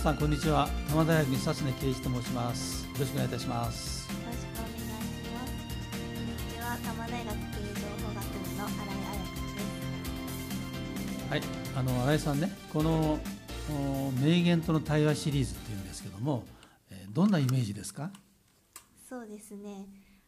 さんこんにちは多摩大学久常圭一と申しますよろしくお願いいたしますよろしくお願いします。こんにちは、多摩大学経営情報学部の新井彩香です。はいあの新井さんねこのお名言との対話シリーズっていうんですけども、えーどんなイメージですか？そうですね。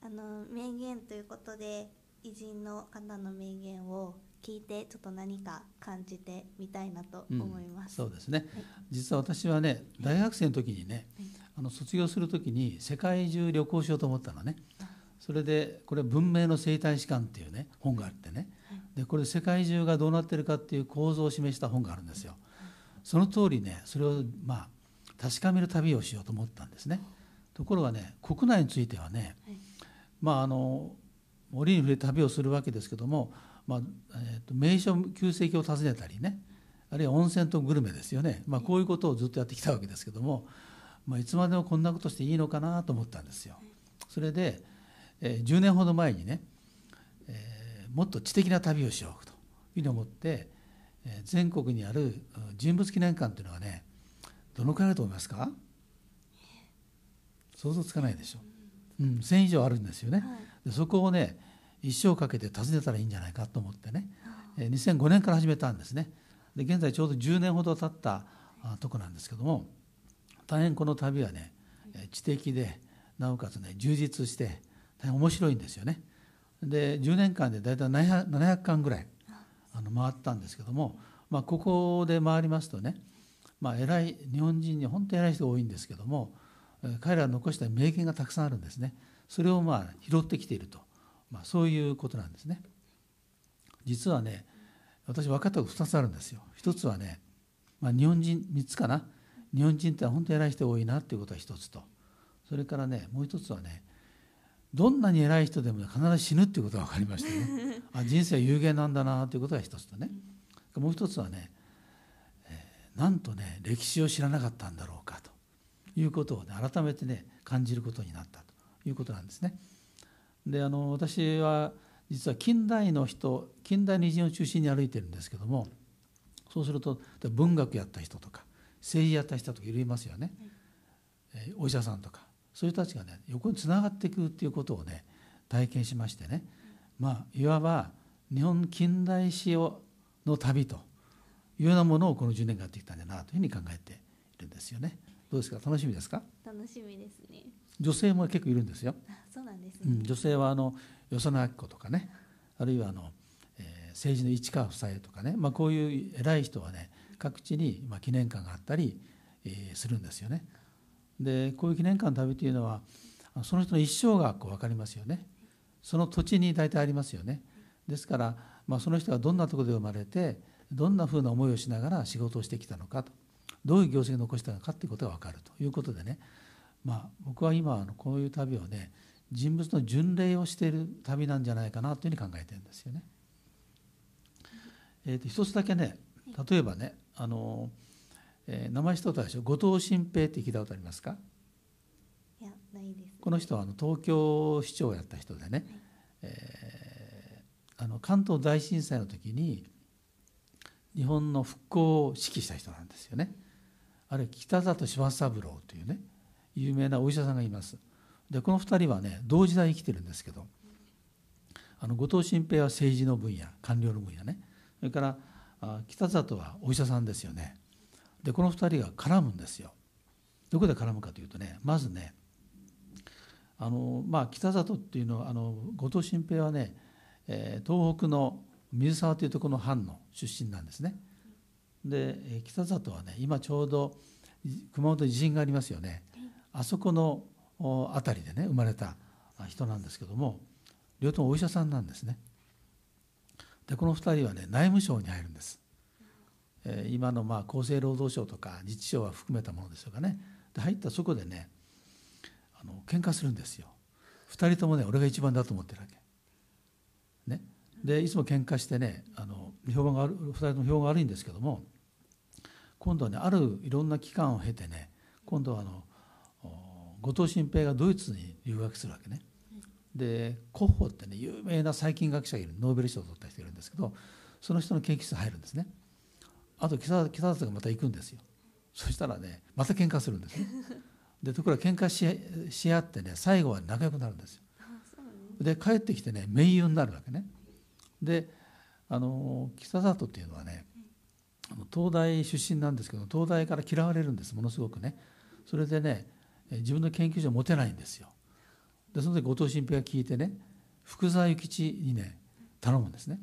あの名言ということで、偉人の方の名言を聞いてちょっと何か感じてみたいなとうん思います。そうですね。はい。実は私はね大学生の時にねはい。あの卒業する時に世界中旅行しようと思ったのね。それでこれ「文明の生態史観」っていうね本があってね。でこれ世界中がどうなってるかっていう構造を示した本があるんですよ。その通りねそれをまあ確かめる旅をしようと思ったんですね。ところがね国内についてはねはい。まああの折に触れ旅をするわけですけども、まあえーと名所旧跡を訪ねたりねあるいは温泉とグルメですよね、まあ、こういうことをずっとやってきたわけですけども、まあ、いつまでもこんなことしていいのかなと思ったんですよ。それで、えー10年ほど前にね、えーもっと知的な旅をしようというふうに思って、えー全国にあるうん人物記念館というのはねどのくらいあると思いますか？想像つかないでしょ。うん、1000以上あるんですよね。はいでそこをね一生かけて訪ねたらいいんじゃないかと思ってね、えー2005年から始めたんですね。で現在ちょうど10年ほど経ったあとこなんですけども大変この旅はねえー知的でなおかつね充実して大変面白いんですよね。で10年間で大体700 700巻ぐらいあの回ったんですけども、まあ、ここで回りますとね、まあ、偉い日本人に本当に偉い人が多いんですけどもえー彼らが残した名言がたくさんあるんですね。それをまあ拾ってきていると、まあ、そういうことなんですね。実はね私分かったこと2つあるんですよ。一つはね、まあ、日本人3つかな。日本人って本当に偉い人多いなっていうことが一つと。それからねもう一つはねどんなに偉い人でも必ず死ぬっていうことが分かりましたね。あ人生は有限なんだなということが一つとね。もう一つはね、えーなんとね歴史を知らなかったんだろうかということをね改めてね感じることになったということなんですね。であの私は実は近代の人近代の偉人を中心に歩いてるんですけどもそうすると文学やった人とか政治やった人とかいろいますよね、えーお医者さんとかそういう人たちがね横につながっていくっていうことをね体験しましてね。まあいわば日本近代史をの旅というようなものをこの10年間やってきたんだなというふうに考えているんですよね。どうですか？楽しみですか？楽しみですね。女性も結構いるんですよ。あ、そうなんですね。うん、女性はあの与謝野明子とかねあるいはあの、えー政治の市川夫妻とかね、まあ、こういう偉い人はね各地に、まあ、記念館があったり、えーするんですよね。でこういう記念館の旅というのはその人の一生がこう分かりますよね。その土地に大体ありますよね。ですから、まあ、その人がどんなところで生まれてどんなふうな思いをしながら仕事をしてきたのかとどういう業績を残したのかということが分かるということでねまあ、僕は今あのこういう旅をね人物の巡礼をしている旅なんじゃないかなというふうに考えてるんですよね。えー、と一つだけね例えばねあの、えー名前一つでしょ後藤新平って聞いたことありますか？いや、ないです。この人はあの東京市長をやった人でね、えーあの関東大震災の時に日本の復興を指揮した人なんですよね。あれ北里柴三郎というね有名なお医者さんがいます。でこの2人はね同時代生きてるんですけどあの後藤新平は政治の分野官僚の分野ねそれからあ北里はお医者さんですよね。でこの2人が絡むんですよ。どこで絡むかというとねまずねあのまあ、北里っていうのはあの後藤新平はね、えー東北の水沢というところの藩の出身なんですね。で北里はね今ちょうど熊本地震がありますよね。あそこのお辺りでね生まれた人なんですけども両方ともお医者さんなんですね。でこの2人はね内務省に入るんです。えー今のまあ厚生労働省とか自治省は含めたものでしょうかね。で入ったそこでねあの喧嘩するんですよ。2人ともね俺が一番だと思ってるわけ。ね、でいつも喧嘩してねあの評判が悪2人とも評判が悪いんですけども今度はねあるいろんな期間を経てね今度はあの後藤新平がドイツに留学するわけね。でコッホってね有名な細菌学者がいるノーベル賞を取った人がいるんですけどその人の研究室に入るんですね。あと北北里がまた行くんですよ。そしたらねまた喧嘩するんですね。でところが喧嘩しし合ってね最後は仲良くなるんですよ。で帰ってきてね盟友になるわけね。であの北里っていうのはね東大出身なんですけど東大から嫌われるんですものすごくね。それでね自分の研究所を持てないんですよ。でその時後藤新平が聞いてね福沢諭吉にね頼むんですね。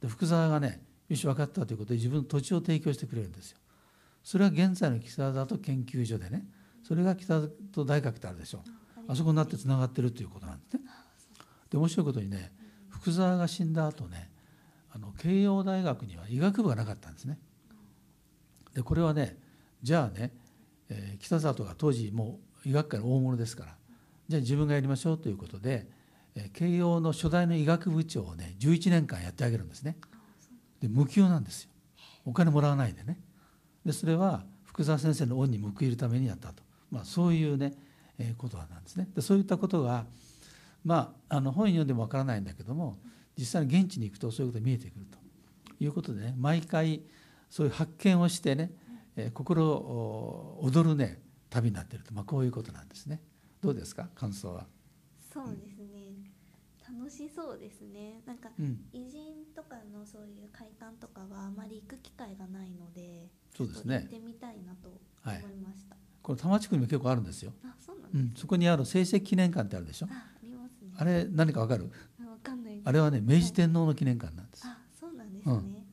で福沢がねよし分かったということで自分の土地を提供してくれるんですよ。それは現在の北里研究所でねそれが北里大学ってあるでしょあそこになってつながってるということなんですね。で面白いことにね福沢が死んだ後ねあの慶応大学には医学部がなかったんですね。でこれはねじゃあね、えー、北里が当時もう医学界の大物ですからじゃあ自分がやりましょうということで、えー、慶応の初代の医学部長をね11年間やってあげるんですね。で無給なんですよお金もらわないでね。でそれは福沢先生の恩に報いるためにやったと、まあ、そういうね、えー、ことなんですね。でそういったことが、まあ、あの本読んでもわからないんだけども実際に現地に行くとそういうことが見えてくるということでね毎回そういう発見をしてね、えー、心躍るね旅になっていると、まあ、こういうことなんですね。どうですか？感想は。そうですね、楽しそうですね。なんか、偉人とかのそういう会館とかはあまり行く機会がないのでそうですね。行ってみたいなと思いました、はい、これ多摩地区にも結構あるんですよ。あそうなんね、うん、そこにある成績記念館ってあるでしょ？ああります。ねあれ何かわかる？わかんないあれはね明治天皇の記念館なんです、はい、あそうなんですね、うん、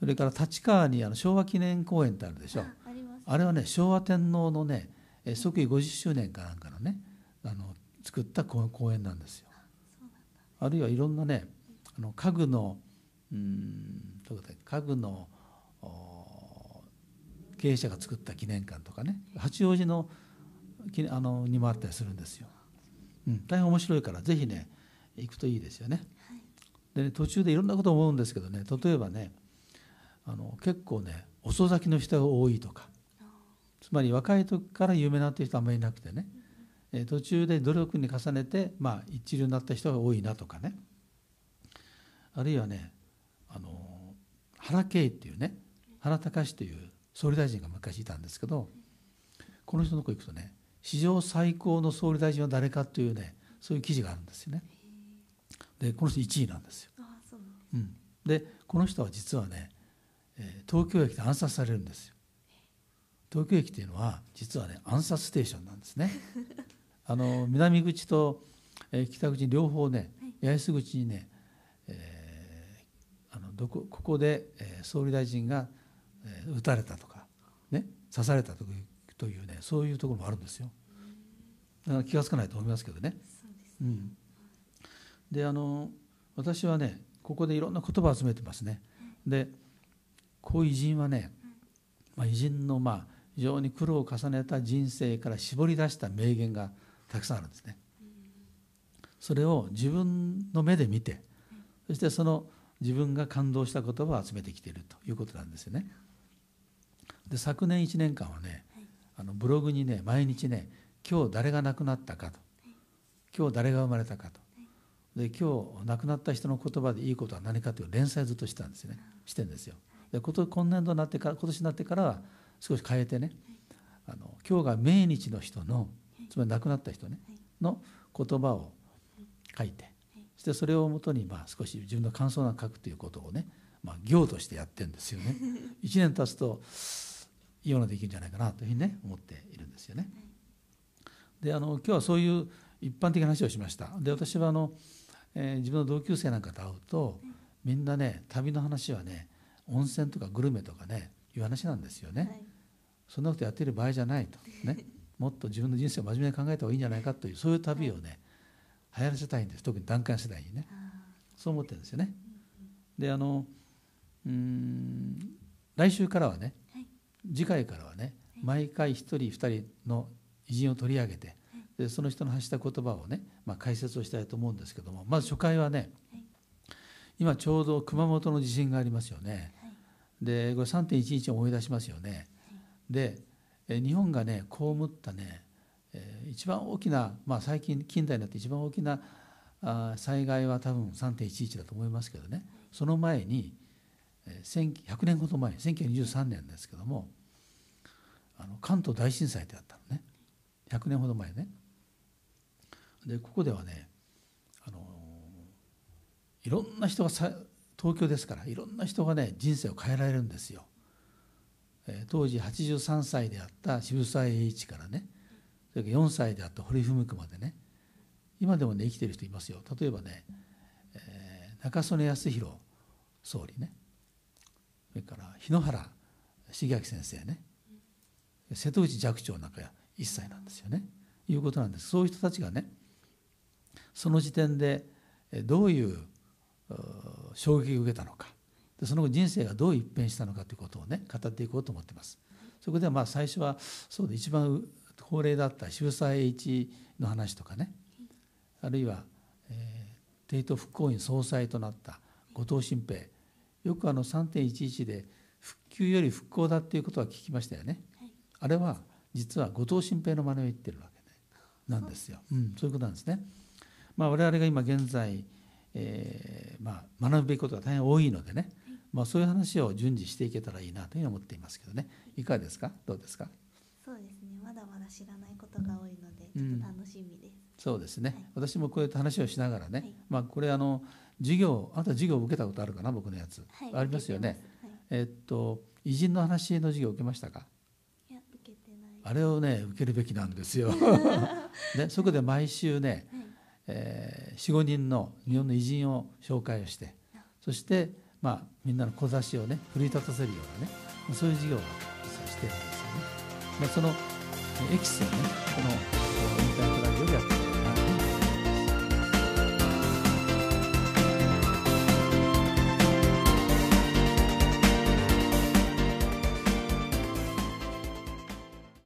それから立川にあの昭和記念公園ってあるでしょ？ああれはね昭和天皇のね即位50周年かなんかのねあの作った公園なんですよあるいはいろんなねあの家具のうん家具の経営者が作った記念館とかね八王子のあのにもあったりするんですよ。うん、大変面白いからぜひね行くといいですよね。はい、で、ね、途中でいろんなこと思うんですけどね例えばねあの結構ね遅咲きの人が多いとかつまり若い時から有名になってる人はあんまりいなくてねえ途中で努力に重ねて、まあ、一流になった人が多いなとかねあるいはねあの原敬っていうね原隆という総理大臣が昔いたんですけどこの人のとこ行くとね史上最高の総理大臣は誰かというねそういう記事があるんですよね。でこの人1位なんですよ。うん、でこの人は実はね、え東京駅で暗殺されるんですよ。東京駅っていうのは実はね暗殺ステーションなんですね。あの南口と、え北口両方ね八重洲口にね、えー、あのどこここで、えー、総理大臣が、えー、撃たれたとかね刺されたというというねそういうところもあるんですよ。だから気が付かないと思いますけどね。うん、であの私はねここでいろんな言葉を集めてますね。でこういう偉人はね、まあ、偉人のまあ非常に苦労を重ねた人生から絞り出した名言がたくさんあるんですね。それを自分の目で見てそしてその自分が感動した言葉を集めてきているということなんですよね。で昨年1年間はねあのブログにね毎日ね今日誰が亡くなったかと今日誰が生まれたかとで今日亡くなった人の言葉でいいことは何かという連載ずっとしてたんですよねしてんですよ。で今年度になってから今年になってからは少し変えてねあの今日が命日の人のつまり亡くなった人ねの言葉を書いてそしてそれをもとにまあ少し自分の感想を書くということをね、まあ、行としてやってるんですよね。1年経つといいものできるんじゃないかなというふうにね思っているんですよね。であの今日はそういう一般的な話をしました。で私はあの、えー、自分の同級生なんかと会うとみんなね旅の話はね温泉とかグルメとかねいう話なんですよね。はい、そんなことやっている場合じゃないと。ね。もっと自分の人生を真面目に考えた方がいいんじゃないかというそういう旅をね流行らせたいんです。特に団塊世代にね。そう思ってるんですよね。であのうん来週からはね、次回からはね、毎回1人2人の偉人を取り上げて、でその人の発した言葉をね、まあ、解説をしたいと思うんですけどもまず初回はね、今ちょうど熊本の地震がありますよね。でこれ3.11を思い出しますよね。で日本がね被ったね一番大きな、まあ、最近近代になって一番大きな災害は多分3.11だと思いますけどね。その前に100年ほど前1923年ですけどもあの関東大震災ってあったのね。100年ほど前ね。でここではねあのいろんな人が東京ですからいろんな人がね人生を変えられるんですよ。当時83歳であった渋沢栄一からねそれから4歳であった堀文子までね今でもね生きてる人いますよ。例えばね、えー中曽根康弘総理ねそれから日野原重明先生ね瀬戸内寂聴なんか1歳なんですよね。いうことなんです。そういう人たちがねその時点でどういう衝撃を受けたのか。でその後人生がどう一変したのかということをね語っていこうと思ってます。そこではまあ最初はそうで一番高齢だった渋沢栄一の話とかねあるいは、えー、帝都復興院総裁となった後藤新平よくあの3.11で復旧より復興だっていうことは聞きましたよね。はいあれは実は後藤新平の真似を言ってるわけでなんですよ。うん、そういうことなんですね。まあ、我々が今現在、えーまあ、学ぶべきことが大変多いのでね、まあ、そういう話を順次していけたらいいなというふうに思っていますけどね。いかがですか？どうですか？そうですね。まだまだ知らないことが多いのでちょっと楽しみです、そうですね、はい。私もこうやって話をしながらね、はい。まあ、これあの授業あなた授業を受けたことあるかな僕のやつ、はい。ありますよね。えっと偉人の話の授業を受けましたか？いや受けてない。あれをね受けるべきなんですよ。で そこで毎週ね、はい。えー、45人の日本の偉人を紹介をしてそして、まあ、みんなの小差しをね奮い立たせるようなねそういう事業をしてるんですよね。まあ、そのエキスをねこのインタークラブオでやって